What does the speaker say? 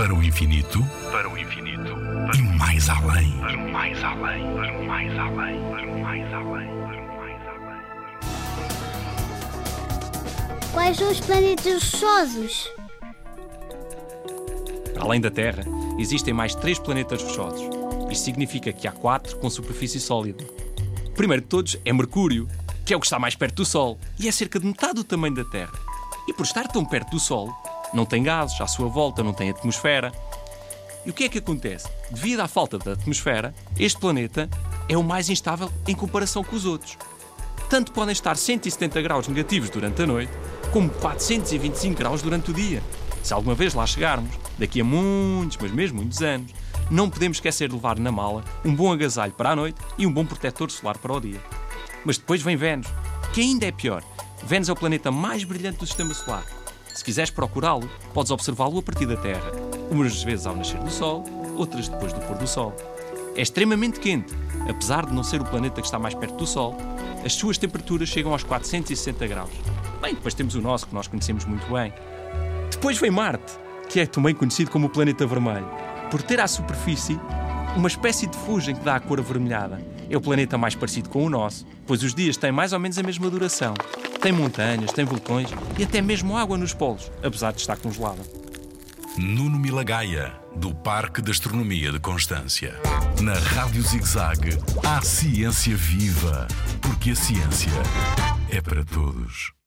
Para o infinito, para o infinito, e mais além. para o mais além, para o mais além, para o mais além, para o mais além. Quais são os planetas rochosos? Além da Terra, existem mais três planetas rochosos. Isto significa que há quatro com superfície sólida. O primeiro de todos é Mercúrio, que é o que está mais perto do Sol e é cerca de metade do tamanho da Terra. E por estar tão perto do Sol, não tem gases à sua volta, não tem atmosfera. E o que é que acontece? Devido à falta de atmosfera, este planeta é o mais instável em comparação com os outros. Tanto podem estar 170 graus negativos durante a noite, como 425 graus durante o dia. Se alguma vez lá chegarmos, daqui a muitos, mas mesmo muitos anos, não podemos esquecer de levar na mala um bom agasalho para a noite e um bom protetor solar para o dia. Mas depois vem Vênus, que ainda é pior. Vênus é o planeta mais brilhante do sistema solar. Se quiseres procurá-lo, podes observá-lo a partir da Terra, umas vezes ao nascer do Sol, outras depois do pôr do Sol. É extremamente quente, apesar de não ser o planeta que está mais perto do Sol, as suas temperaturas chegam aos 460 graus. Bem, depois temos o nosso, que nós conhecemos muito bem. Depois vem Marte, que é também conhecido como o planeta vermelho, por ter à superfície uma espécie de fugem que dá a cor avermelhada. É o planeta mais parecido com o nosso, pois os dias têm mais ou menos a mesma duração. Tem montanhas, tem vulcões e até mesmo água nos polos, apesar de estar congelada. Nuno Milagaya, do Parque de Astronomia de Constância. Na Rádio ZigZag, há ciência viva, porque a ciência é para todos.